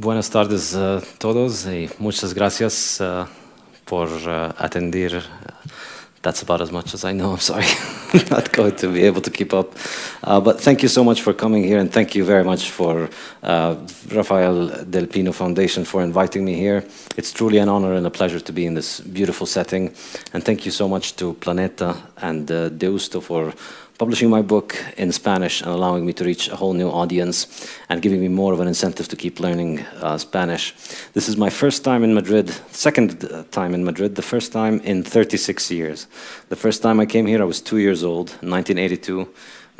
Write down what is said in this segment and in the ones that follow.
Buenas tardes a todos y muchas gracias uh, por uh, atender. That's about as much as I know. I'm sorry. not going to be able to keep up. Uh, but thank you so much for coming here, and thank you very much for uh, Rafael Del Pino Foundation for inviting me here. It's truly an honor and a pleasure to be in this beautiful setting. And thank you so much to Planeta and uh, Deusto for publishing my book in Spanish and allowing me to reach a whole new audience and giving me more of an incentive to keep learning uh, Spanish. This is my first time in Madrid, second uh, time in Madrid, the first time in 36 years. The first time I came here, I was two years old, 1982.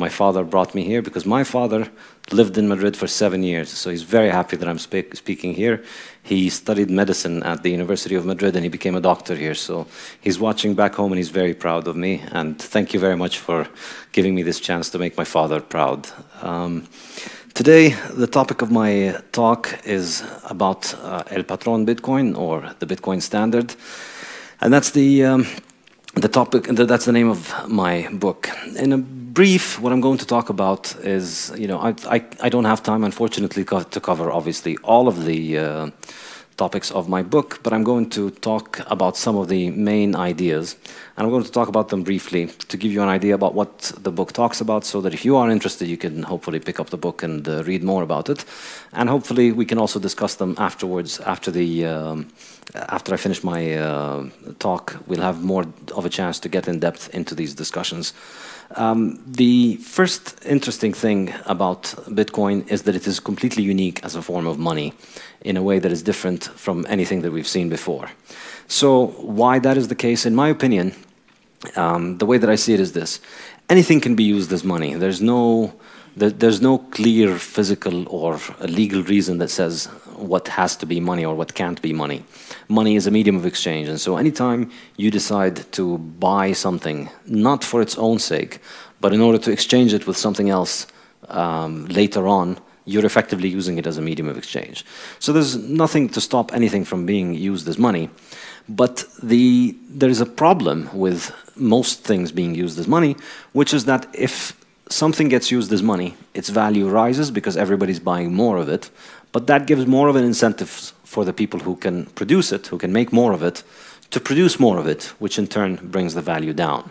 My father brought me here because my father lived in Madrid for seven years, so he's very happy that I'm spe speaking here. He studied medicine at the University of Madrid and he became a doctor here, so he's watching back home and he's very proud of me. And thank you very much for giving me this chance to make my father proud. Um, today, the topic of my talk is about uh, El Patron Bitcoin or the Bitcoin standard, and that's the um, the topic. That's the name of my book. In a brief, what I'm going to talk about is, you know, I, I, I don't have time, unfortunately, co to cover, obviously, all of the uh, topics of my book, but I'm going to talk about some of the main ideas. And I'm going to talk about them briefly to give you an idea about what the book talks about so that if you are interested, you can hopefully pick up the book and uh, read more about it. And hopefully we can also discuss them afterwards, after, the, um, after I finish my uh, talk, we'll have more of a chance to get in depth into these discussions. Um, the first interesting thing about Bitcoin is that it is completely unique as a form of money in a way that is different from anything that we've seen before. So why that is the case, in my opinion, um, the way that I see it is this. Anything can be used as money. There's no, there, there's no clear physical or legal reason that says what has to be money or what can't be money. Money is a medium of exchange, and so anytime you decide to buy something, not for its own sake, but in order to exchange it with something else um, later on, you're effectively using it as a medium of exchange. So there's nothing to stop anything from being used as money. But the, there is a problem with most things being used as money, which is that if something gets used as money, its value rises because everybody's buying more of it, but that gives more of an incentive for the people who can produce it, who can make more of it, to produce more of it, which in turn brings the value down.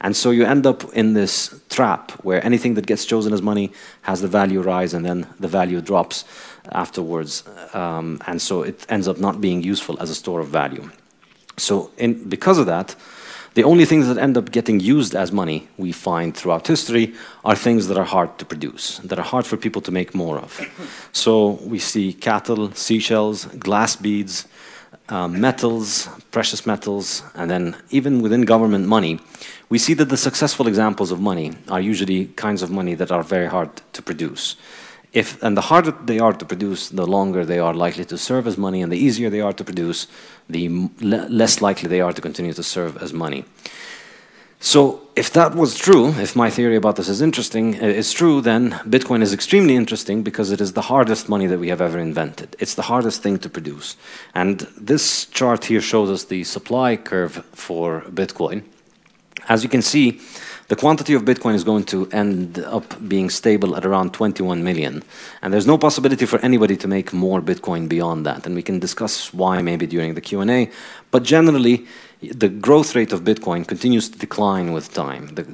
And so you end up in this trap where anything that gets chosen as money has the value rise and then the value drops afterwards. Um, and so it ends up not being useful as a store of value. So in, because of that, the only things that end up getting used as money we find throughout history are things that are hard to produce, that are hard for people to make more of. So we see cattle, seashells, glass beads, um, metals, precious metals, and then even within government money, we see that the successful examples of money are usually kinds of money that are very hard to produce. If, and the harder they are to produce, the longer they are likely to serve as money, and the easier they are to produce, the less likely they are to continue to serve as money. So if that was true, if my theory about this is interesting, uh, is true, then Bitcoin is extremely interesting because it is the hardest money that we have ever invented. It's the hardest thing to produce. And this chart here shows us the supply curve for Bitcoin. As you can see, the quantity of Bitcoin is going to end up being stable at around 21 million. And there's no possibility for anybody to make more Bitcoin beyond that. And we can discuss why maybe during the Q&A. But generally, the growth rate of Bitcoin continues to decline with time. The,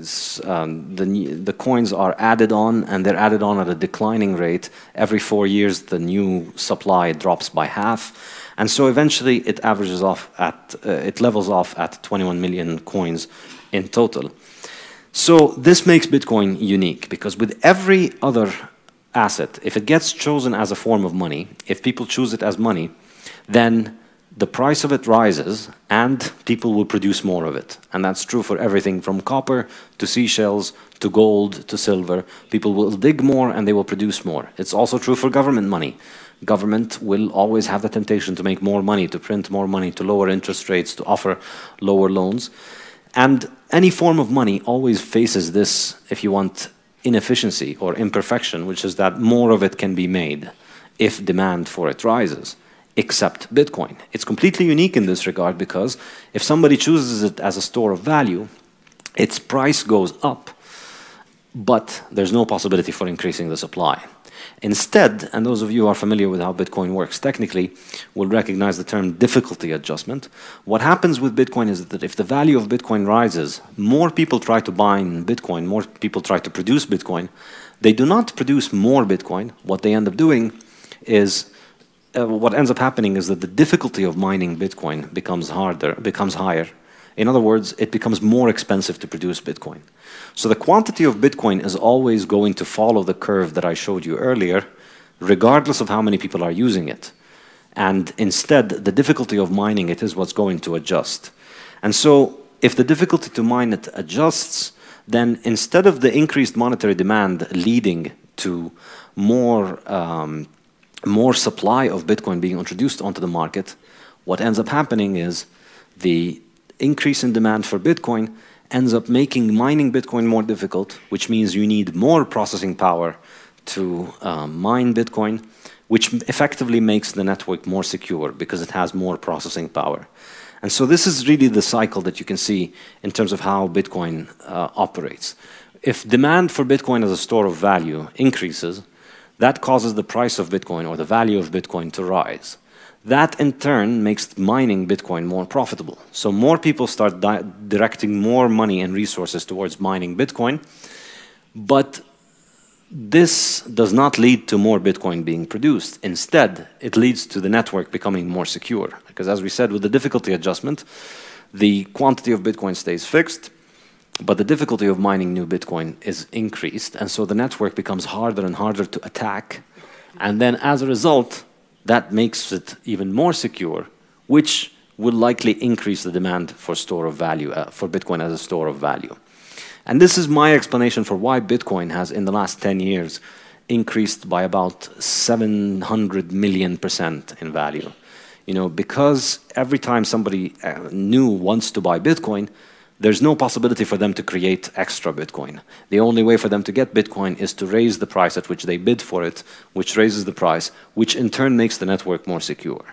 um, the, the, coins are added on, and they're added on at a declining rate. Every four years, the new supply drops by half. And so eventually, it averages off at, uh, it levels off at 21 million coins in total. So this makes Bitcoin unique because with every other asset, if it gets chosen as a form of money, if people choose it as money, then the price of it rises and people will produce more of it. And that's true for everything from copper to seashells to gold to silver. People will dig more and they will produce more. It's also true for government money. Government will always have the temptation to make more money, to print more money, to lower interest rates, to offer lower loans. And any form of money always faces this, if you want, inefficiency or imperfection, which is that more of it can be made if demand for it rises, except Bitcoin. It's completely unique in this regard because if somebody chooses it as a store of value, its price goes up, but there's no possibility for increasing the supply. Instead, and those of you who are familiar with how Bitcoin works technically will recognize the term difficulty adjustment. What happens with Bitcoin is that if the value of Bitcoin rises, more people try to mine Bitcoin, more people try to produce Bitcoin. They do not produce more Bitcoin. What they end up doing is uh, what ends up happening is that the difficulty of mining Bitcoin becomes harder, becomes higher. In other words, it becomes more expensive to produce Bitcoin. So the quantity of Bitcoin is always going to follow the curve that I showed you earlier, regardless of how many people are using it. And instead, the difficulty of mining it is what's going to adjust. And so if the difficulty to mine it adjusts, then instead of the increased monetary demand leading to more um, more supply of Bitcoin being introduced onto the market, what ends up happening is the increase in demand for Bitcoin ends up making mining Bitcoin more difficult, which means you need more processing power to uh, mine Bitcoin, which effectively makes the network more secure because it has more processing power. And so this is really the cycle that you can see in terms of how Bitcoin uh, operates. If demand for Bitcoin as a store of value increases, that causes the price of Bitcoin or the value of Bitcoin to rise. That in turn makes mining Bitcoin more profitable. So more people start di directing more money and resources towards mining Bitcoin. But this does not lead to more Bitcoin being produced. Instead, it leads to the network becoming more secure. Because as we said, with the difficulty adjustment, the quantity of Bitcoin stays fixed, but the difficulty of mining new Bitcoin is increased, and so the network becomes harder and harder to attack. And then as a result, that makes it even more secure, which will likely increase the demand for store of value, uh, for Bitcoin as a store of value. And this is my explanation for why Bitcoin has, in the last 10 years, increased by about 700 million percent in value. You know, because every time somebody uh, new wants to buy Bitcoin, there's no possibility for them to create extra Bitcoin. The only way for them to get Bitcoin is to raise the price at which they bid for it, which raises the price, which in turn makes the network more secure.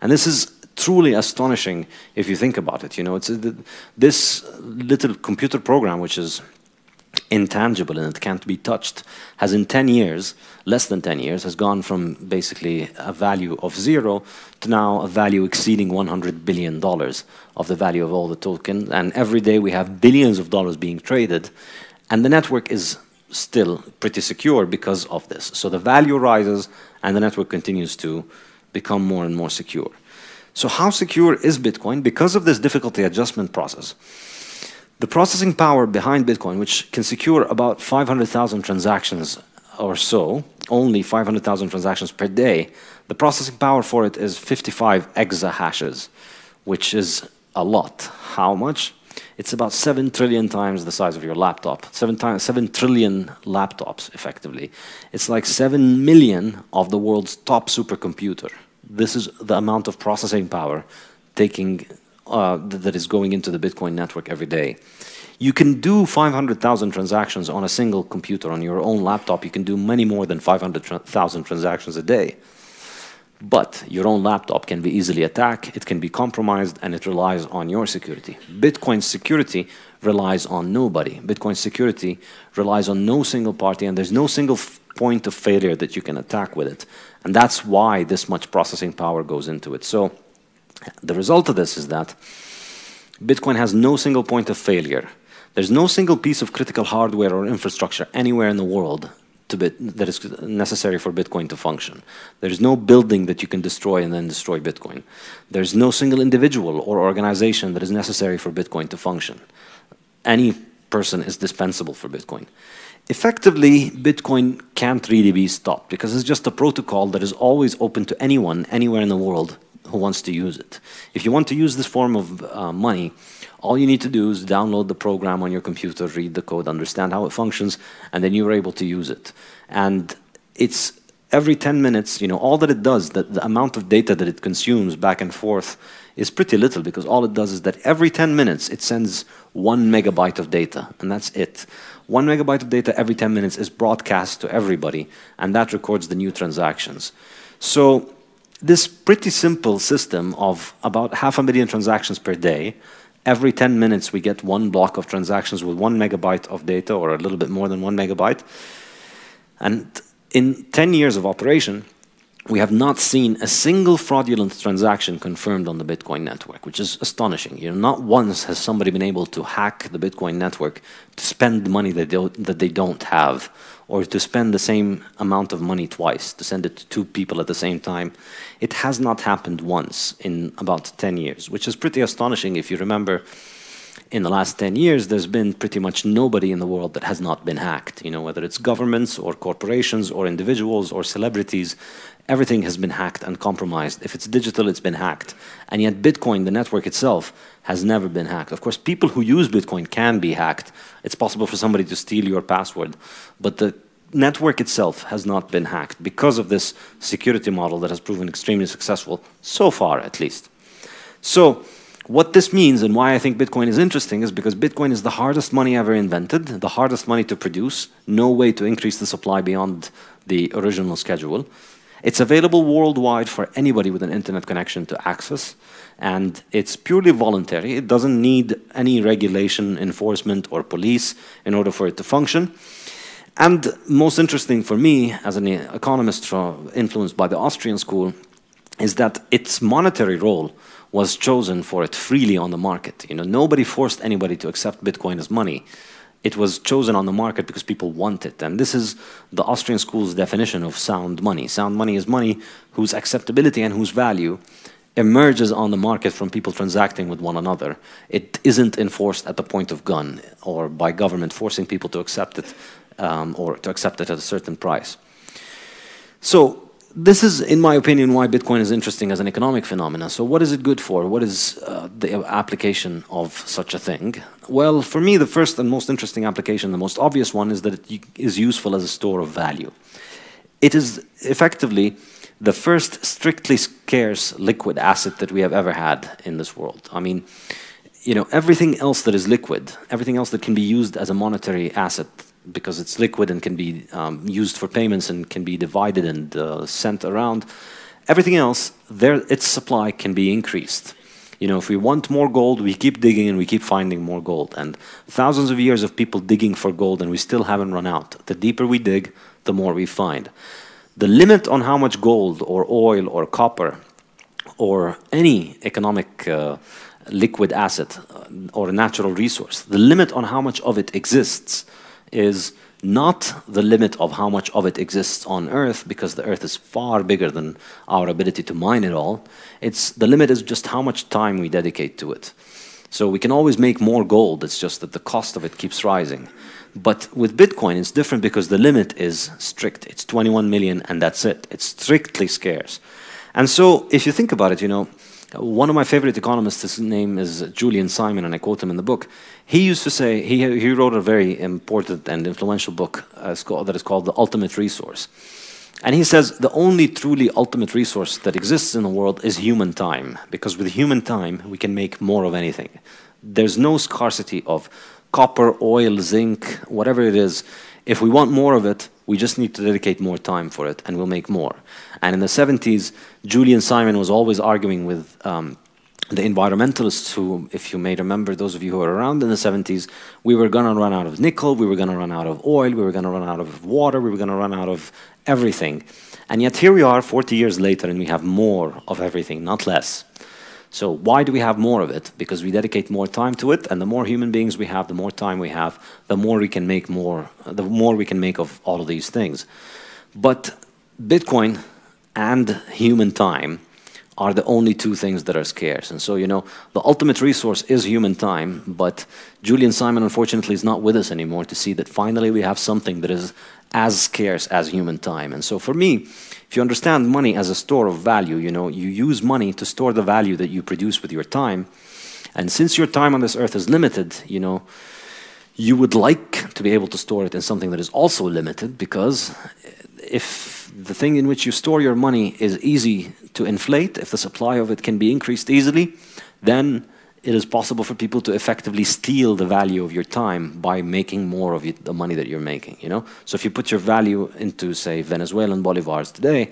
And this is truly astonishing if you think about it. You know, it's uh, this little computer program, which is intangible and it can't be touched, has in 10 years, less than 10 years, has gone from basically a value of zero to now a value exceeding $100 billion of the value of all the tokens. And every day we have billions of dollars being traded. And the network is still pretty secure because of this. So the value rises and the network continues to become more and more secure. So how secure is Bitcoin? Because of this difficulty adjustment process, the processing power behind Bitcoin, which can secure about 500,000 transactions or so, only 500,000 transactions per day, the processing power for it is 55 exahashes, which is a lot. How much? It's about 7 trillion times the size of your laptop. 7, times, 7 trillion laptops, effectively. It's like 7 million of the world's top supercomputer. This is the amount of processing power taking uh, that is going into the Bitcoin network every day. You can do 500,000 transactions on a single computer. On your own laptop, you can do many more than 500,000 transactions a day. But your own laptop can be easily attacked, it can be compromised, and it relies on your security. Bitcoin security relies on nobody. Bitcoin security relies on no single party, and there's no single point of failure that you can attack with it. And that's why this much processing power goes into it. So the result of this is that Bitcoin has no single point of failure. There's no single piece of critical hardware or infrastructure anywhere in the world bit, that is necessary for Bitcoin to function. There's no building that you can destroy and then destroy Bitcoin. There's no single individual or organization that is necessary for Bitcoin to function. Any person is dispensable for Bitcoin. Effectively, Bitcoin can't really be stopped because it's just a protocol that is always open to anyone, anywhere in the world who wants to use it. If you want to use this form of uh, money, all you need to do is download the program on your computer, read the code, understand how it functions, and then you're able to use it. And it's every 10 minutes, you know, all that it does, that the amount of data that it consumes back and forth is pretty little because all it does is that every 10 minutes it sends one megabyte of data, and that's it. One megabyte of data every 10 minutes is broadcast to everybody, and that records the new transactions. So this pretty simple system of about half a million transactions per day, every 10 minutes we get one block of transactions with one megabyte of data or a little bit more than one megabyte. And in 10 years of operation, we have not seen a single fraudulent transaction confirmed on the Bitcoin network, which is astonishing. You know, not once has somebody been able to hack the Bitcoin network to spend money that they, that they don't have, or to spend the same amount of money twice, to send it to two people at the same time. It has not happened once in about 10 years, which is pretty astonishing if you remember in the last 10 years, there's been pretty much nobody in the world that has not been hacked. You know, whether it's governments or corporations or individuals or celebrities, everything has been hacked and compromised. If it's digital, it's been hacked. And yet Bitcoin, the network itself, has never been hacked. Of course, people who use Bitcoin can be hacked. It's possible for somebody to steal your password. But the network itself has not been hacked because of this security model that has proven extremely successful, so far at least. So, what this means and why I think Bitcoin is interesting is because Bitcoin is the hardest money ever invented, the hardest money to produce, no way to increase the supply beyond the original schedule. It's available worldwide for anybody with an internet connection to access, and it's purely voluntary. It doesn't need any regulation, enforcement, or police in order for it to function. And most interesting for me, as an economist influenced by the Austrian school, is that its monetary role was chosen for it freely on the market. You know, nobody forced anybody to accept Bitcoin as money. It was chosen on the market because people want it. And this is the Austrian school's definition of sound money. Sound money is money whose acceptability and whose value emerges on the market from people transacting with one another. It isn't enforced at the point of gun or by government forcing people to accept it um, or to accept it at a certain price. So this is, in my opinion, why Bitcoin is interesting as an economic phenomenon. So, what is it good for? What is uh, the application of such a thing? Well, for me, the first and most interesting application, the most obvious one, is that it is useful as a store of value. It is effectively the first strictly scarce liquid asset that we have ever had in this world. I mean, you know, everything else that is liquid, everything else that can be used as a monetary asset because it's liquid and can be um, used for payments and can be divided and uh, sent around. Everything else, there, its supply can be increased. You know, if we want more gold, we keep digging and we keep finding more gold. And thousands of years of people digging for gold and we still haven't run out. The deeper we dig, the more we find. The limit on how much gold or oil or copper or any economic uh, liquid asset uh, or natural resource, the limit on how much of it exists is not the limit of how much of it exists on Earth, because the Earth is far bigger than our ability to mine it all. It's the limit is just how much time we dedicate to it. So we can always make more gold. It's just that the cost of it keeps rising. But with Bitcoin, it's different because the limit is strict. It's 21 million, and that's it. It's strictly scarce. And so, if you think about it, you know, one of my favorite economists, his name is Julian Simon, and I quote him in the book. He used to say, he, he wrote a very important and influential book uh, that is called The Ultimate Resource. And he says the only truly ultimate resource that exists in the world is human time, because with human time, we can make more of anything. There's no scarcity of copper, oil, zinc, whatever it is. If we want more of it, we just need to dedicate more time for it, and we'll make more. And in the 70s, Julian Simon was always arguing with um, the environmentalists who, if you may remember, those of you who were around in the 70s, we were going to run out of nickel, we were going to run out of oil, we were going to run out of water, we were going to run out of everything. And yet here we are 40 years later and we have more of everything, not less. So why do we have more of it? Because we dedicate more time to it, and the more human beings we have, the more time we have, the more we can make more, the more we can make of all of these things. But Bitcoin and human time are the only two things that are scarce. And so, you know, the ultimate resource is human time, but Julian Simon, unfortunately, is not with us anymore to see that finally we have something that is as scarce as human time. And so, for me, if you understand money as a store of value, you know, you use money to store the value that you produce with your time. And since your time on this earth is limited, you know, you would like to be able to store it in something that is also limited because if the thing in which you store your money is easy to inflate, if the supply of it can be increased easily, then it is possible for people to effectively steal the value of your time by making more of the money that you're making. You know, so if you put your value into, say, Venezuelan bolivars today,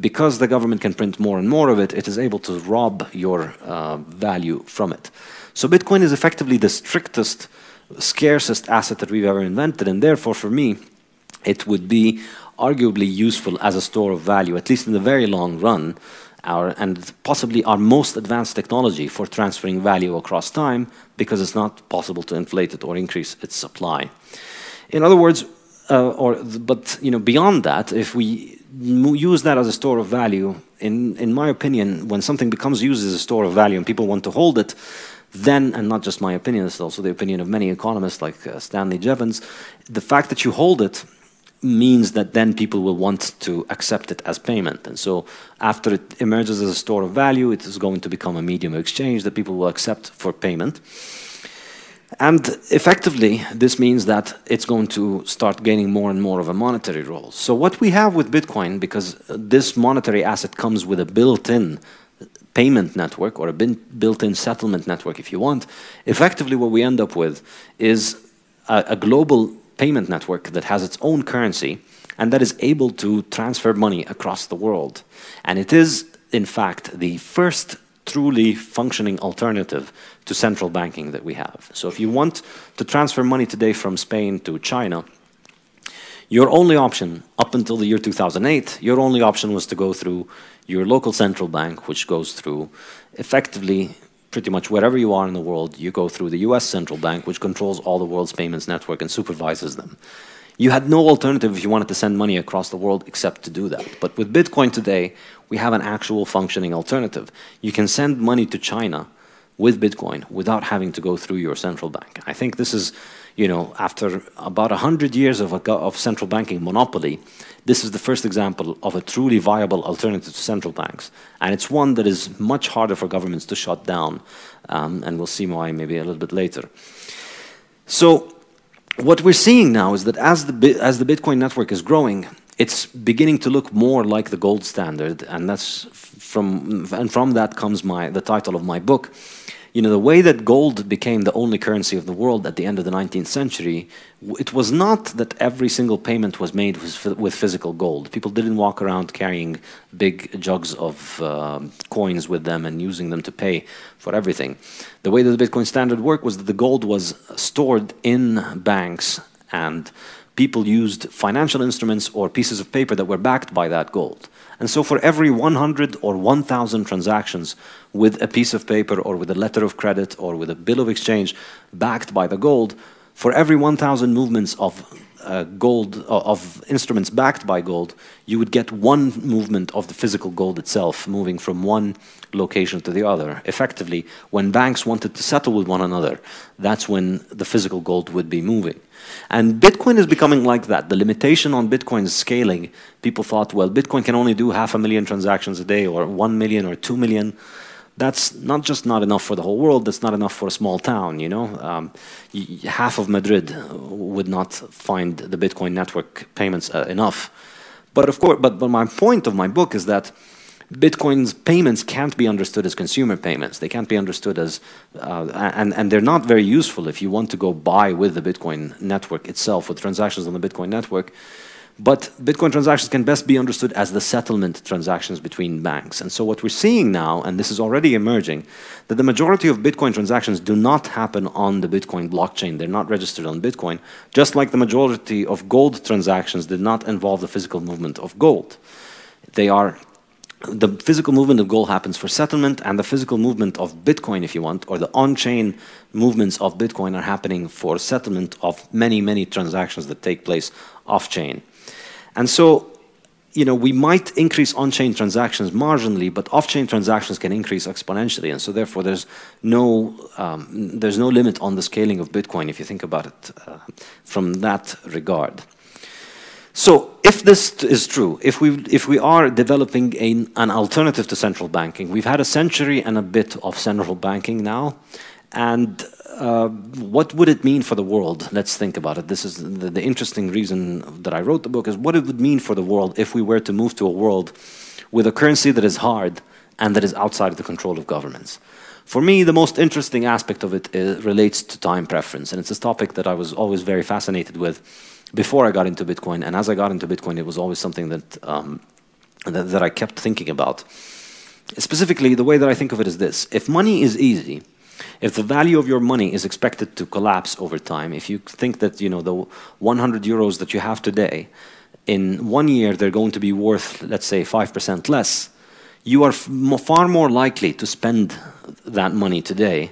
because the government can print more and more of it, it is able to rob your uh, value from it. So Bitcoin is effectively the strictest, scarcest asset that we've ever invented, and therefore, for me, it would be arguably useful as a store of value, at least in the very long run, our, and possibly our most advanced technology for transferring value across time because it's not possible to inflate it or increase its supply. In other words, uh, or but you know beyond that, if we use that as a store of value, in in my opinion, when something becomes used as a store of value and people want to hold it, then, and not just my opinion, it's also the opinion of many economists like uh, Stanley Jevons, the fact that you hold it means that then people will want to accept it as payment. And so after it emerges as a store of value, it is going to become a medium of exchange that people will accept for payment. And effectively, this means that it's going to start gaining more and more of a monetary role. So what we have with Bitcoin, because this monetary asset comes with a built-in payment network or a built-in settlement network, if you want, effectively what we end up with is a, a global payment network that has its own currency and that is able to transfer money across the world. And it is, in fact, the first truly functioning alternative to central banking that we have. So if you want to transfer money today from Spain to China, your only option, up until the year 2008, your only option was to go through your local central bank, which goes through effectively pretty much wherever you are in the world, you go through the US central bank, which controls all the world's payments network and supervises them. You had no alternative if you wanted to send money across the world except to do that. But with Bitcoin today, we have an actual functioning alternative. You can send money to China with Bitcoin without having to go through your central bank. I think this is, you know, after about 100 years of, a, of central banking monopoly, this is the first example of a truly viable alternative to central banks. And it's one that is much harder for governments to shut down. Um, and we'll see why maybe a little bit later. So what we're seeing now is that as the, as the Bitcoin network is growing, it's beginning to look more like the gold standard. And, that's from, and from that comes my, the title of my book, you know, the way that gold became the only currency of the world at the end of the 19th century, it was not that every single payment was made with, physical gold. People didn't walk around carrying big jugs of uh, coins with them and using them to pay for everything. The way that the Bitcoin standard worked was that the gold was stored in banks and people used financial instruments or pieces of paper that were backed by that gold. And so for every 100 or 1,000 transactions with a piece of paper or with a letter of credit or with a bill of exchange backed by the gold, for every 1,000 movements of uh, gold, uh, of instruments backed by gold, you would get one movement of the physical gold itself moving from one location to the other. Effectively, when banks wanted to settle with one another, that's when the physical gold would be moving. And Bitcoin is becoming like that. The limitation on Bitcoin's scaling, people thought, well, Bitcoin can only do half a million transactions a day or one million or two million. That's not just not enough for the whole world, that's not enough for a small town, you know. Um, half of Madrid would not find the Bitcoin network payments uh, enough. But of course, but, but my point of my book is that Bitcoin's payments can't be understood as consumer payments. They can't be understood as, uh, and, and they're not very useful if you want to go buy with the Bitcoin network itself, with transactions on the Bitcoin network. But Bitcoin transactions can best be understood as the settlement transactions between banks. And so what we're seeing now, and this is already emerging, that the majority of Bitcoin transactions do not happen on the Bitcoin blockchain. They're not registered on Bitcoin, just like the majority of gold transactions did not involve the physical movement of gold. They are the physical movement of gold happens for settlement, and the physical movement of Bitcoin, if you want, or the on-chain movements of Bitcoin are happening for settlement of many, many transactions that take place off-chain. And so, you know, we might increase on-chain transactions marginally, but off-chain transactions can increase exponentially, and so therefore there's no um, there's no limit on the scaling of Bitcoin if you think about it uh, from that regard. So if this is true, if we, if we are developing an alternative to central banking, we've had a century and a bit of central banking now, and uh, what would it mean for the world? Let's think about it. This is the, the, interesting reason that I wrote the book is what it would mean for the world if we were to move to a world with a currency that is hard and that is outside of the control of governments. For me, the most interesting aspect of it is, relates to time preference, and it's a topic that I was always very fascinated with before I got into Bitcoin. And as I got into Bitcoin, it was always something that, um, that, that I kept thinking about. Specifically, the way that I think of it is this. If money is easy, if the value of your money is expected to collapse over time, if you think that you know the 100 euros that you have today, in one year they're going to be worth, let's say, 5% less, you are far more likely to spend that money today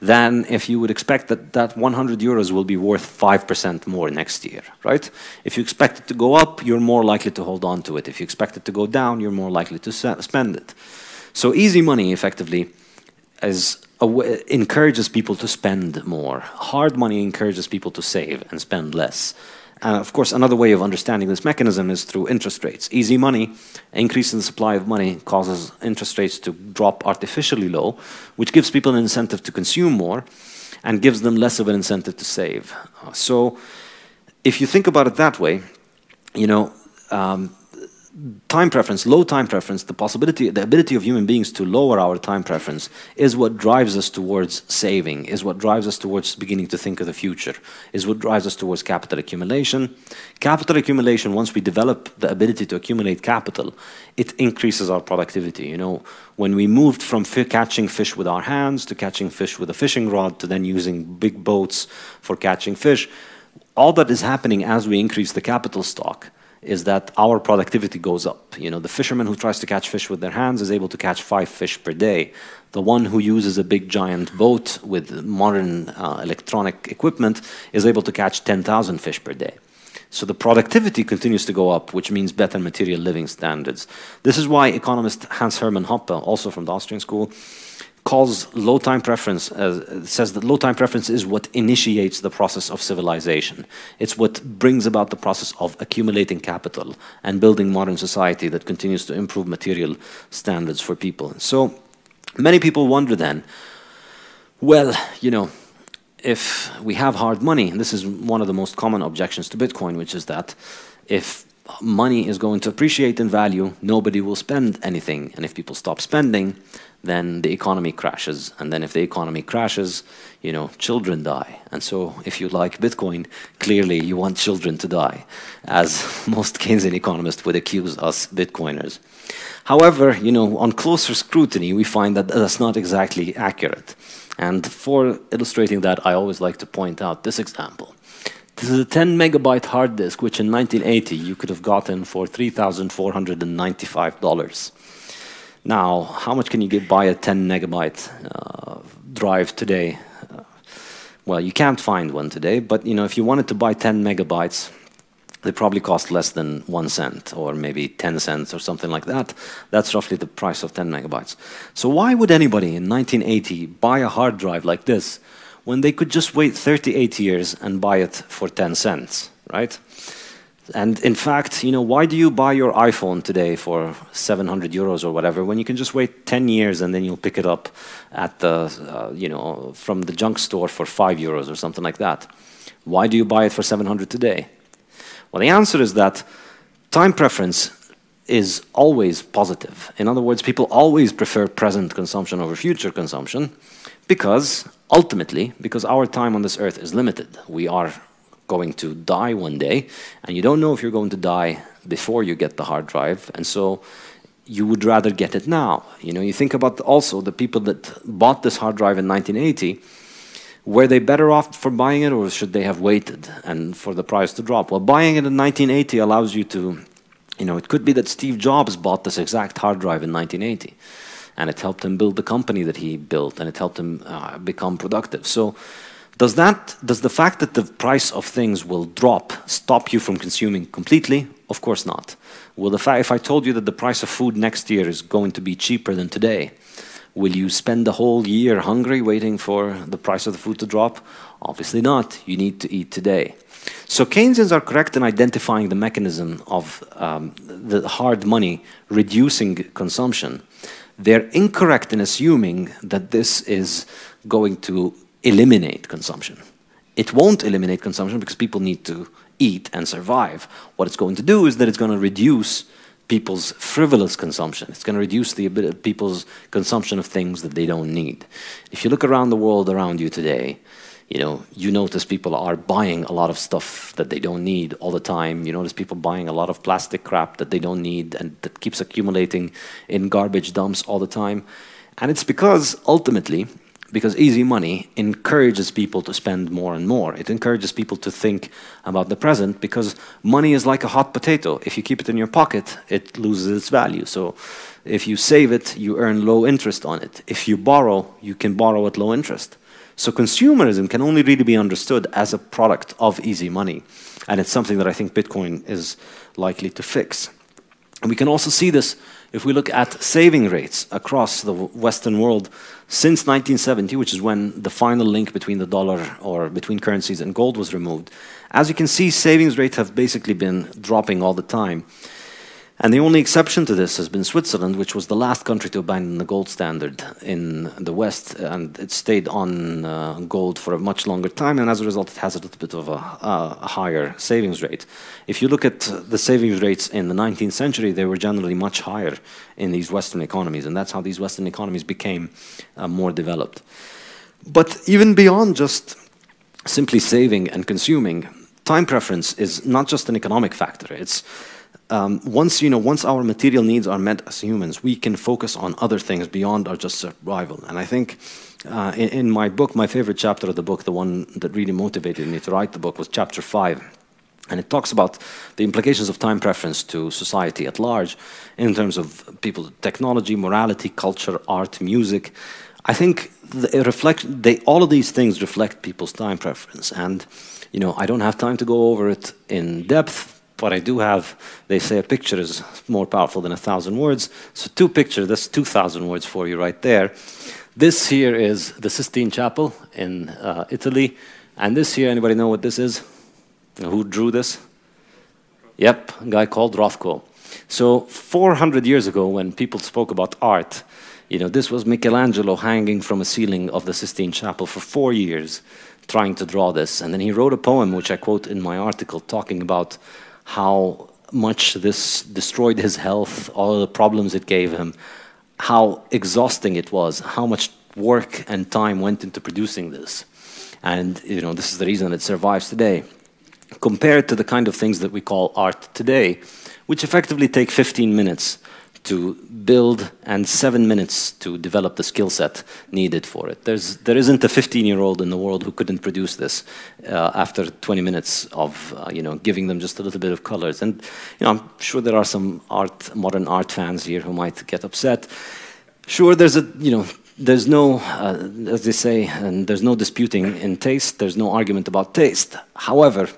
than if you would expect that that 100 euros will be worth 5% more next year, right? If you expect it to go up, you're more likely to hold on to it. If you expect it to go down, you're more likely to spend it. So easy money, effectively, encourages people to spend more. Hard money encourages people to save and spend less. Uh, of course, another way of understanding this mechanism is through interest rates. Easy money, increase in the supply of money causes interest rates to drop artificially low, which gives people an incentive to consume more and gives them less of an incentive to save. So if you think about it that way, you know, um, time preference, low time preference, the possibility, the ability of human beings to lower our time preference is what drives us towards saving, is what drives us towards beginning to think of the future, is what drives us towards capital accumulation. Capital accumulation, once we develop the ability to accumulate capital, it increases our productivity. You know, when we moved from catching fish with our hands to catching fish with a fishing rod to then using big boats for catching fish, all that is happening as we increase the capital stock is that our productivity goes up. You know, the fisherman who tries to catch fish with their hands is able to catch five fish per day. The one who uses a big giant boat with modern uh, electronic equipment is able to catch 10,000 fish per day. So the productivity continues to go up, which means better material living standards. This is why economist Hans Hermann Hoppe, also from the Austrian school, calls low time preference, uh, says that low time preference is what initiates the process of civilization. It's what brings about the process of accumulating capital and building modern society that continues to improve material standards for people. So many people wonder then, well, you know, if we have hard money, and this is one of the most common objections to Bitcoin, which is that if money is going to appreciate in value, nobody will spend anything. And if people stop spending, then the economy crashes. And then if the economy crashes, you know, children die. And so if you like Bitcoin, clearly you want children to die, as most Keynesian economists would accuse us Bitcoiners. However, you know, on closer scrutiny, we find that that's not exactly accurate. And for illustrating that, I always like to point out this example. This is a 10 megabyte hard disk, which in 1980 you could have gotten for $3,495. Now, how much can you get buy a 10 megabyte uh, drive today? Uh, well, you can't find one today, but you know, if you wanted to buy 10 megabytes, they probably cost less than one cent or maybe 10 cents or something like that. That's roughly the price of 10 megabytes. So why would anybody in 1980 buy a hard drive like this when they could just wait 38 years and buy it for 10 cents, right? And in fact, you know, why do you buy your iPhone today for 700 euros or whatever when you can just wait 10 years and then you'll pick it up at the, uh, you know, from the junk store for 5 euros or something like that? Why do you buy it for 700 today? Well, the answer is that time preference is always positive. In other words, people always prefer present consumption over future consumption because ultimately, because our time on this earth is limited. We are going to die one day, and you don't know if you're going to die before you get the hard drive, and so you would rather get it now. You know, you think about also the people that bought this hard drive in 1980. Were they better off for buying it, or should they have waited and for the price to drop? Well, buying it in 1980 allows you to, you know, it could be that Steve Jobs bought this exact hard drive in 1980, and it helped him build the company that he built, and it helped him uh, become productive. So does that does the fact that the price of things will drop stop you from consuming completely? Of course not. Will the fact if I told you that the price of food next year is going to be cheaper than today, will you spend the whole year hungry waiting for the price of the food to drop? Obviously not. You need to eat today. So Keynesians are correct in identifying the mechanism of um, the hard money reducing consumption. They're incorrect in assuming that this is going to eliminate consumption. It won't eliminate consumption because people need to eat and survive. What it's going to do is that it's going to reduce people's frivolous consumption. It's going to reduce the people's consumption of things that they don't need. If you look around the world around you today, you know, you notice people are buying a lot of stuff that they don't need all the time. You notice people buying a lot of plastic crap that they don't need and that keeps accumulating in garbage dumps all the time. And it's because ultimately because easy money encourages people to spend more and more. It encourages people to think about the present because money is like a hot potato. If you keep it in your pocket, it loses its value. So if you save it, you earn low interest on it. If you borrow, you can borrow at low interest. So consumerism can only really be understood as a product of easy money. And it's something that I think Bitcoin is likely to fix. And we can also see this if we look at saving rates across the Western world since 1970, which is when the final link between the dollar or between currencies and gold was removed. As you can see, savings rates have basically been dropping all the time. And the only exception to this has been Switzerland, which was the last country to abandon the gold standard in the West, and it stayed on uh, gold for a much longer time, and as a result, it has a little bit of a, uh, a, higher savings rate. If you look at the savings rates in the 19th century, they were generally much higher in these Western economies, and that's how these Western economies became uh, more developed. But even beyond just simply saving and consuming, time preference is not just an economic factor. It's um, once you know, once our material needs are met as humans, we can focus on other things beyond our just survival. And I think uh, in, in, my book, my favorite chapter of the book, the one that really motivated me to write the book, was chapter five. And it talks about the implications of time preference to society at large in terms of people, technology, morality, culture, art, music. I think the, reflect, they, all of these things reflect people's time preference. And you know, I don't have time to go over it in depth, what I do have, they say a picture is more powerful than a thousand words. So two pictures, that's 2,000 words for you right there. This here is the Sistine Chapel in uh, Italy. And this here, anybody know what this is? Who drew this? Yep, a guy called Rothko. So 400 years ago, when people spoke about art, you know, this was Michelangelo hanging from a ceiling of the Sistine Chapel for four years, trying to draw this. And then he wrote a poem, which I quote in my article, talking about how much this destroyed his health, all the problems it gave him, how exhausting it was, how much work and time went into producing this. And you know, this is the reason it survives today. Compared to the kind of things that we call art today, which effectively take 15 minutes to build and seven minutes to develop the skill set needed for it. There's, there isn't a 15-year-old in the world who couldn't produce this uh, after 20 minutes of uh, you know giving them just a little bit of colors. And you know, I'm sure there are some art, modern art fans here who might get upset. Sure, there's a you know there's no, uh, as they say, and there's no disputing in taste. There's no argument about taste. However,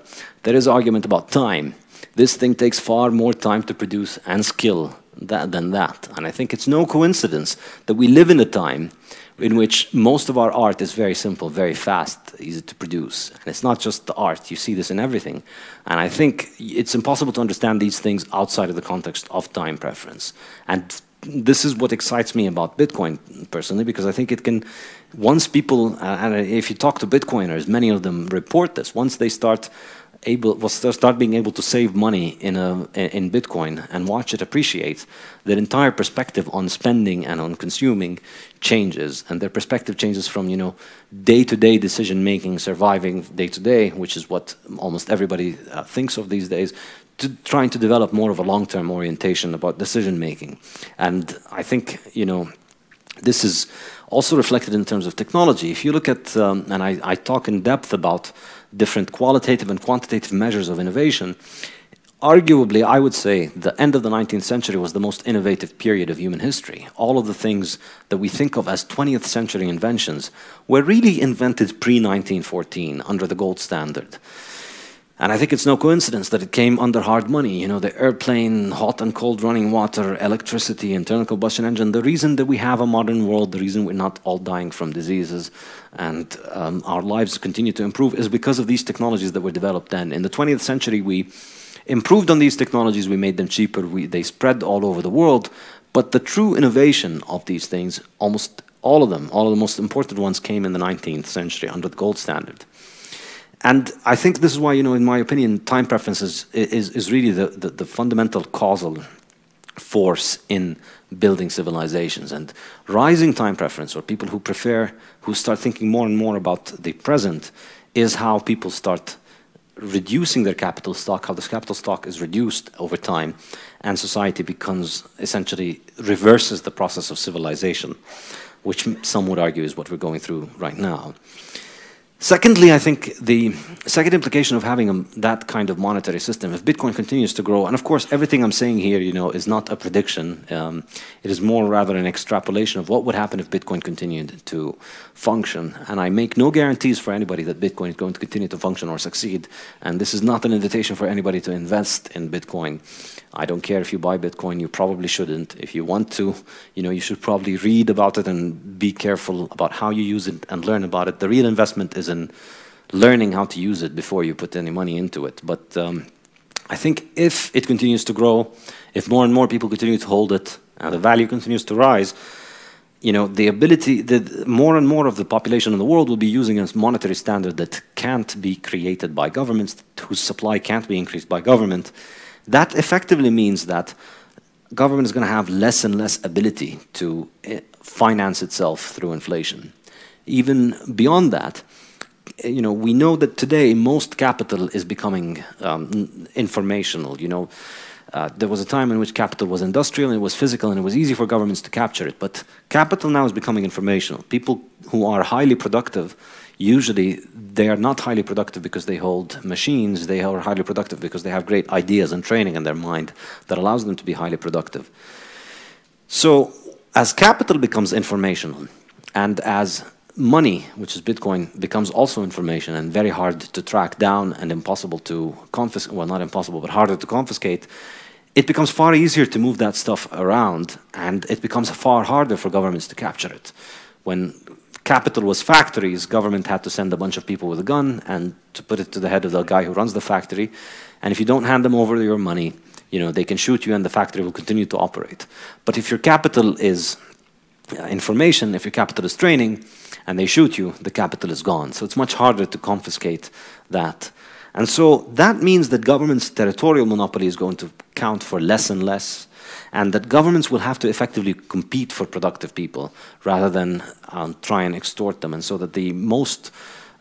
there is argument about time. This thing takes far more time to produce and skill that, than that. And I think it's no coincidence that we live in a time in which most of our art is very simple, very fast, easy to produce. And it's not just the art, you see this in everything. And I think it's impossible to understand these things outside of the context of time preference. And this is what excites me about Bitcoin personally, because I think it can, once people, uh, and if you talk to Bitcoiners, many of them report this, once they start able will start being able to save money in a in Bitcoin and watch it appreciate, their entire perspective on spending and on consuming changes, and their perspective changes from you know day-to-day decision making, surviving day to day, which is what almost everybody uh, thinks of these days, to trying to develop more of a long-term orientation about decision making, and I think you know this is also reflected in terms of technology. If you look at, um, and I, I talk in depth about different qualitative and quantitative measures of innovation, arguably, I would say the end of the 19th century was the most innovative period of human history. All of the things that we think of as 20th century inventions were really invented pre 1914 under the gold standard. And I think it's no coincidence that it came under hard money. You know, the airplane, hot and cold running water, electricity, internal combustion engine. The reason that we have a modern world, the reason we're not all dying from diseases and um, our lives continue to improve is because of these technologies that were developed then. In the 20th century, we improved on these technologies, we made them cheaper, we, they spread all over the world. But the true innovation of these things, almost all of them, all of the most important ones, came in the 19th century under the gold standard. And I think this is why, you know, in my opinion, time preferences is, is really the, the, the fundamental causal force in building civilizations. And rising time preference, or people who prefer, who start thinking more and more about the present, is how people start reducing their capital stock, how this capital stock is reduced over time, and society becomes essentially reverses the process of civilization. which some would argue is what we're going through right now. Secondly, I think the second implication of having a, that kind of monetary system, if Bitcoin continues to grow, and of course everything I'm saying here, you know, is not a prediction. Um, it is more rather an extrapolation of what would happen if Bitcoin continued to function. And I make no guarantees for anybody that Bitcoin is going to continue to function or succeed. And this is not an invitation for anybody to invest in Bitcoin. I don't care if you buy Bitcoin, you probably shouldn't. If you want to, you know, you should probably read about it and be careful about how you use it and learn about it. The real investment is in learning how to use it before you put any money into it. But um, I think if it continues to grow, if more and more people continue to hold it, and the value continues to rise, you know, the ability that more and more of the population in the world will be using a monetary standard that can't be created by governments, whose supply can't be increased by government, that effectively means that government is going to have less and less ability to eh, finance itself through inflation. Even beyond that, eh, you know, we know that today most capital is becoming um, informational. You know, uh, there was a time in which capital was industrial and it was physical and it was easy for governments to capture it. But capital now is becoming informational. People who are highly productive usually they are not highly productive because they hold machines, they are highly productive because they have great ideas and training in their mind that allows them to be highly productive. So as capital becomes informational and as money, which is Bitcoin, becomes also information and very hard to track down and impossible to confiscate, well, not impossible, but harder to confiscate, it becomes far easier to move that stuff around and it becomes far harder for governments to capture it. When capital was factories, government had to send a bunch of people with a gun and to put it to the head of the guy who runs the factory. And if you don't hand them over your money, you know, they can shoot you and the factory will continue to operate. But if your capital is uh, information, if your capital is training, and they shoot you, the capital is gone. So it's much harder to confiscate that. And so that means that government's territorial monopoly is going to count for less and less and that governments will have to effectively compete for productive people rather than um, try and extort them, and so that the most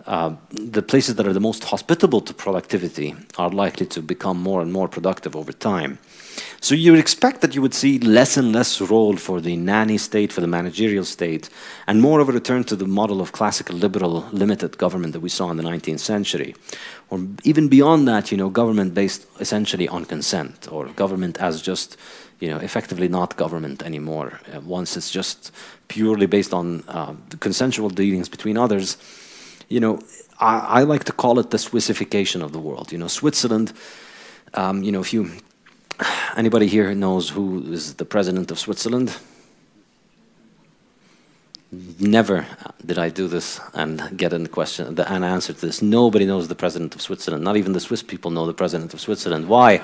uh, the places that are the most hospitable to productivity are likely to become more and more productive over time. So you would expect that you would see less and less role for the nanny state, for the managerial state, and more of a return to the model of classical liberal limited government that we saw in the 19th century. Or even beyond that, you know, government based essentially on consent, or government as just you know, effectively not government anymore. Uh, once it's just purely based on uh, consensual dealings between others, you know, I, I, like to call it the Swissification of the world. You know, Switzerland. Um, you know, if you anybody here knows who is the president of Switzerland. Never did I do this and get question, an answer to this. Nobody knows the president of Switzerland. Not even the Swiss people know the president of Switzerland. Why?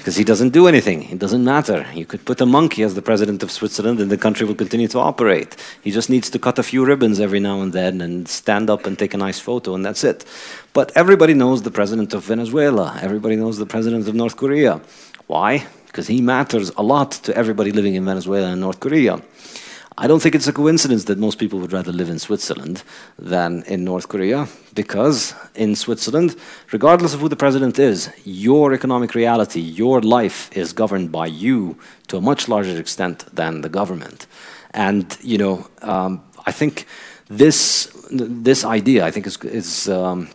Because he doesn't do anything. It doesn't matter. You could put a monkey as the president of Switzerland and the country will continue to operate. He just needs to cut a few ribbons every now and then and stand up and take a nice photo, and that's it. But everybody knows the president of Venezuela. Everybody knows the president of North Korea. Why? Because he matters a lot to everybody living in Venezuela and North Korea. I don't think it's a coincidence that most people would rather live in Switzerland than in North Korea, because in Switzerland, regardless of who the president is, your economic reality, your life is governed by you to a much larger extent than the government. And, you know, um, I think this, this idea, I think, is, is um,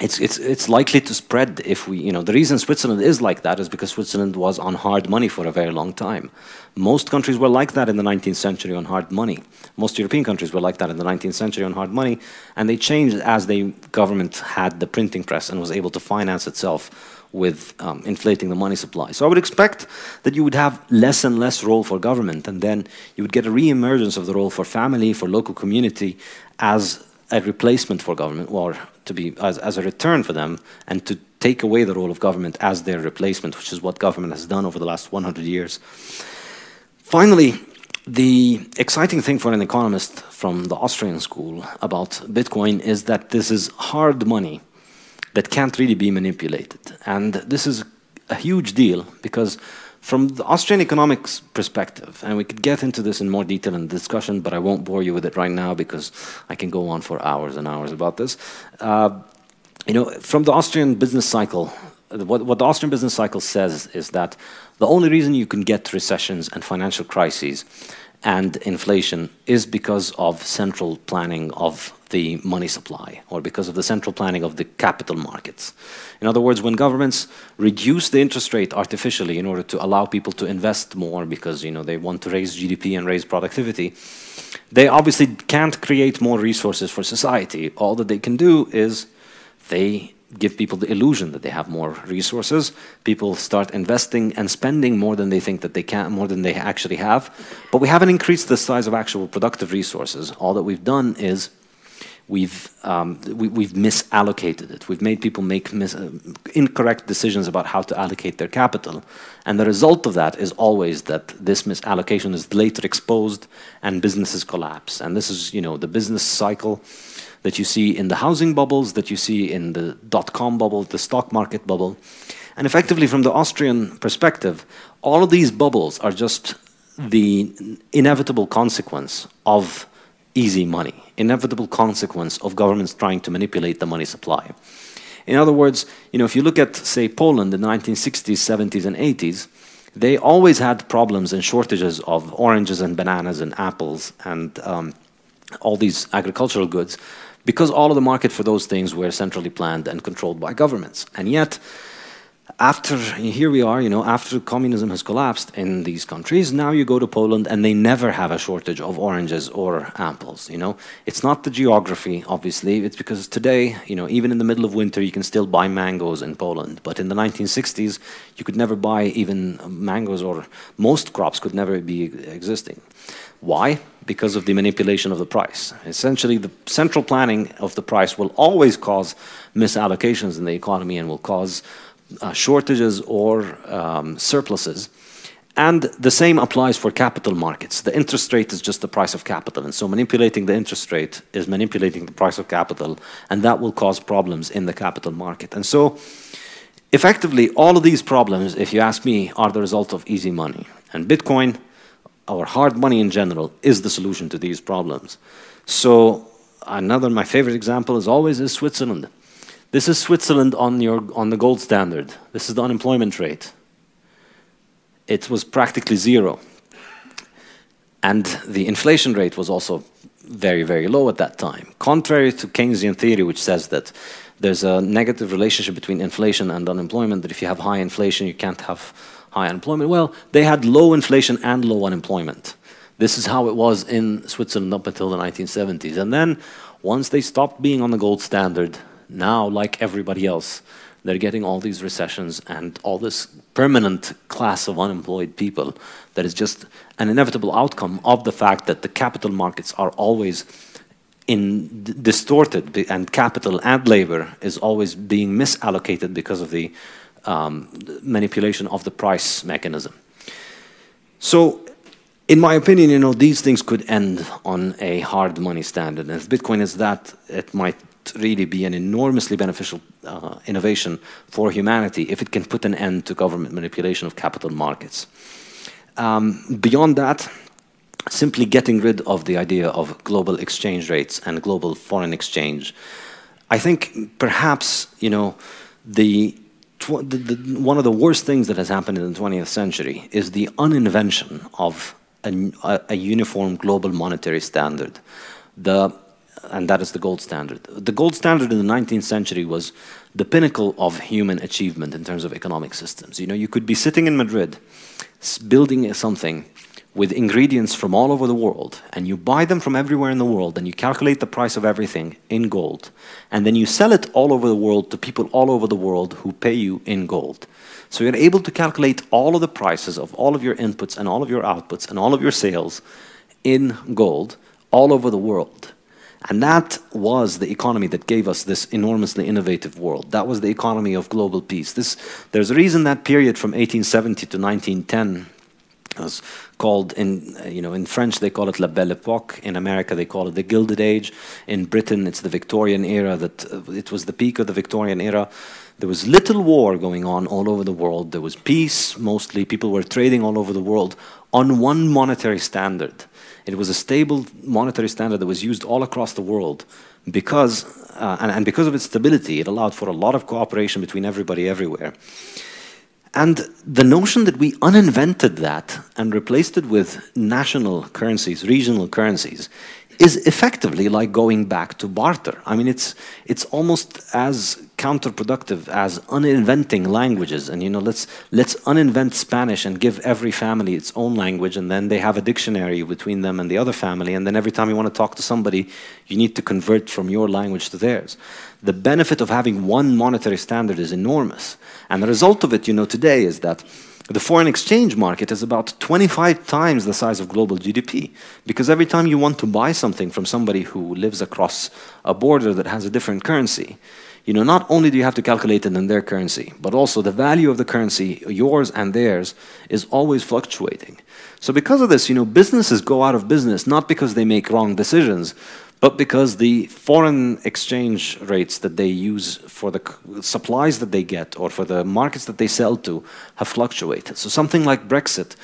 it's, it's, it's likely to spread if we, you know, the reason Switzerland is like that is because Switzerland was on hard money for a very long time. Most countries were like that in the 19th century on hard money. Most European countries were like that in the 19th century on hard money, and they changed as the government had the printing press and was able to finance itself with um, inflating the money supply. So I would expect that you would have less and less role for government, and then you would get a re-emergence of the role for family, for local community, as a replacement for government, or to be as, as a return for them, and to take away the role of government as their replacement, which is what government has done over the last 100 years. Finally, the exciting thing for an economist from the Austrian school about Bitcoin is that this is hard money that can't really be manipulated. And this is a huge deal because from the Austrian economics perspective, and we could get into this in more detail in the discussion, but I won't bore you with it right now because I can go on for hours and hours about this. Uh, you know, from the Austrian business cycle, what, what the Austrian business cycle says is that the only reason you can get recessions and financial crises and inflation is because of central planning of the money supply or because of the central planning of the capital markets. In other words, when governments reduce the interest rate artificially in order to allow people to invest more because you know they want to raise GDP and raise productivity, they obviously can't create more resources for society. All that they can do is they give people the illusion that they have more resources. People start investing and spending more than they think that they can, more than they actually have. But we haven't increased the size of actual productive resources. All that we've done is we've um, we, have misallocated it. We've made people make uh, incorrect decisions about how to allocate their capital, and the result of that is always that this misallocation is later exposed and businesses collapse. And this is you know the business cycle that you see in the housing bubbles, that you see in the dot com bubble, the stock market bubble. And effectively, from the Austrian perspective, all of these bubbles are just the inevitable consequence of easy money, inevitable consequence of governments trying to manipulate the money supply. In other words, you know, if you look at, say, Poland in the 1960s, 70s, and 80s, they always had problems and shortages of oranges and bananas and apples and um, all these agricultural goods because all of the market for those things were centrally planned and controlled by governments. And yet, after here we are, you know, after communism has collapsed in these countries, now you go to Poland and they never have a shortage of oranges or apples. You know, it's not the geography, obviously. It's because today, you know, even in the middle of winter, you can still buy mangoes in Poland. But in the 1960s, you could never buy even mangoes, or most crops could never be existing. Why? Because of the manipulation of the price. Essentially, the central planning of the price will always cause misallocations in the economy and will cause uh, shortages or um, surpluses. And the same applies for capital markets. The interest rate is just the price of capital. And so manipulating the interest rate is manipulating the price of capital, and that will cause problems in the capital market. And so, effectively, all of these problems, if you ask me, are the result of easy money. And Bitcoin our hard money in general is the solution to these problems. So another, my favorite example is always is Switzerland. This is Switzerland on, your, on the gold standard. This is the unemployment rate. It was practically zero. And the inflation rate was also very, very low at that time. Contrary to Keynesian theory, which says that there's a negative relationship between inflation and unemployment, that if you have high inflation, you can't have high unemployment? Well, they had low inflation and low unemployment. This is how it was in Switzerland up until the 1970s. And then, once they stopped being on the gold standard, now, like everybody else, they're getting all these recessions and all this permanent class of unemployed people that is just an inevitable outcome of the fact that the capital markets are always in distorted and capital and labor is always being misallocated because of the um, manipulation of the price mechanism. So, in my opinion, you know, these things could end on a hard money standard. And if Bitcoin is that, it might really be an enormously beneficial uh, innovation for humanity if it can put an end to government manipulation of capital markets. Um, beyond that, simply getting rid of the idea of global exchange rates and global foreign exchange. I think perhaps, you know, the the, the, one of the worst things that has happened in the 20th century is the uninvention of a, a, a uniform global monetary standard. The, and that is the gold standard. The gold standard in the 19th century was the pinnacle of human achievement in terms of economic systems. You know, you could be sitting in Madrid building something with ingredients from all over the world, and you buy them from everywhere in the world, and you calculate the price of everything in gold, and then you sell it all over the world to people all over the world who pay you in gold. So you're able to calculate all of the prices of all of your inputs and all of your outputs and all of your sales in gold all over the world. And that was the economy that gave us this enormously innovative world. That was the economy of global peace. This, there's a reason that period from 1870 to 1910 was called in you know in French they call it la belle époque in America they call it the gilded age in Britain it's the Victorian era that uh, it was the peak of the Victorian era there was little war going on all over the world. There was peace mostly. People were trading all over the world on one monetary standard. It was a stable monetary standard that was used all across the world because uh, and, and because of its stability it allowed for a lot of cooperation between everybody everywhere. And the notion that we uninvented that and replaced it with national currencies, regional currencies, is effectively like going back to barter. I mean, it's, it's almost as counterproductive as uninventing languages. And, you know, let's, let's uninvent Spanish and give every family its own language, and then they have a dictionary between them and the other family, and then every time you want to talk to somebody, you need to convert from your language to theirs. The benefit of having one monetary standard is enormous. And the result of it, you know, today is that the foreign exchange market is about 25 times the size of global GDP. Because every time you want to buy something from somebody who lives across a border that has a different currency, you know, not only do you have to calculate it in their currency, but also the value of the currency, yours and theirs, is always fluctuating. So because of this, you know, businesses go out of business not because they make wrong decisions, but because the foreign exchange rates that they use for the supplies that they get or for the markets that they sell to have fluctuated. So something like Brexit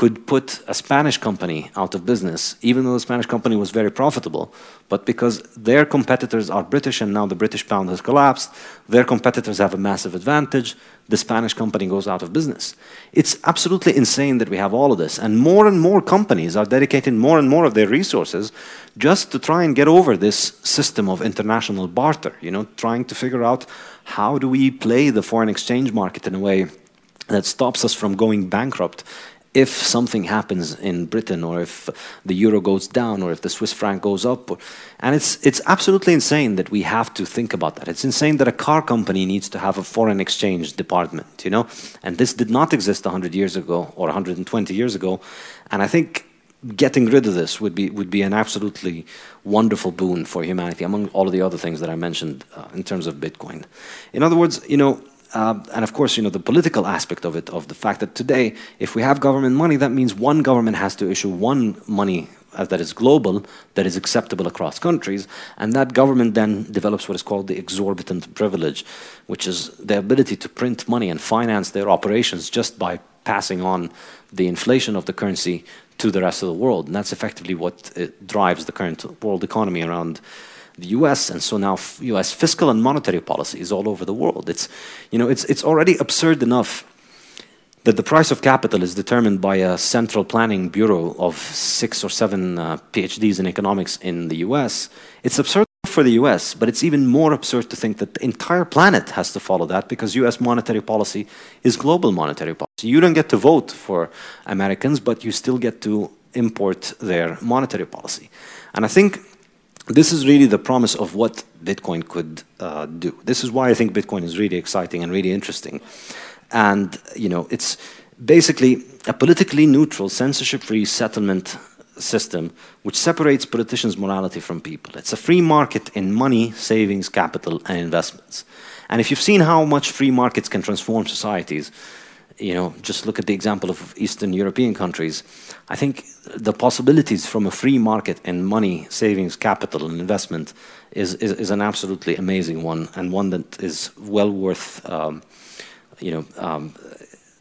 could put a Spanish company out of business, even though the Spanish company was very profitable. But because their competitors are British and now the British pound has collapsed, their competitors have a massive advantage, the Spanish company goes out of business. It's absolutely insane that we have all of this. And more and more companies are dedicating more and more of their resources just to try and get over this system of international barter, you know, trying to figure out how do we play the foreign exchange market in a way that stops us from going bankrupt if something happens in Britain or if the euro goes down or if the Swiss franc goes up. Or, and it's, it's absolutely insane that we have to think about that. It's insane that a car company needs to have a foreign exchange department, you know? And this did not exist 100 years ago or 120 years ago. And I think getting rid of this would be, would be an absolutely wonderful boon for humanity, among all of the other things that I mentioned uh, in terms of Bitcoin. In other words, you know, uh, and of course, you know, the political aspect of it, of the fact that today, if we have government money, that means one government has to issue one money uh, that is global, that is acceptable across countries, and that government then develops what is called the exorbitant privilege, which is the ability to print money and finance their operations just by passing on the inflation of the currency to the rest of the world. And that's effectively what uh, drives the current world economy around the US, and so now US fiscal and monetary policy is all over the world. It's, you know, it's, it's already absurd enough that the price of capital is determined by a central planning bureau of six or seven uh, PhDs in economics in the US. It's absurd for the US, but it's even more absurd to think that the entire planet has to follow that because US monetary policy is global monetary policy. You don't get to vote for Americans, but you still get to import their monetary policy. And I think this is really the promise of what Bitcoin could uh, do. This is why I think Bitcoin is really exciting and really interesting. And, you know, it's basically a politically neutral, censorship-free settlement system which separates politicians' morality from people. It's a free market in money, savings, capital, and investments. And if you've seen how much free markets can transform societies, you know, just look at the example of Eastern European countries. I think the possibilities from a free market in money, savings, capital, and investment is, is, is an absolutely amazing one, and one that is well worth, um, you know, um,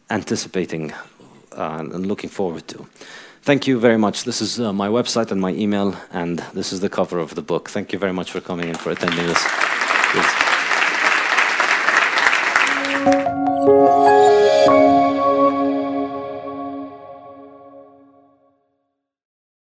anticipating uh, and looking forward to. Thank you very much. This is uh, my website and my email, and this is the cover of the book. Thank you very much for coming and for attending this.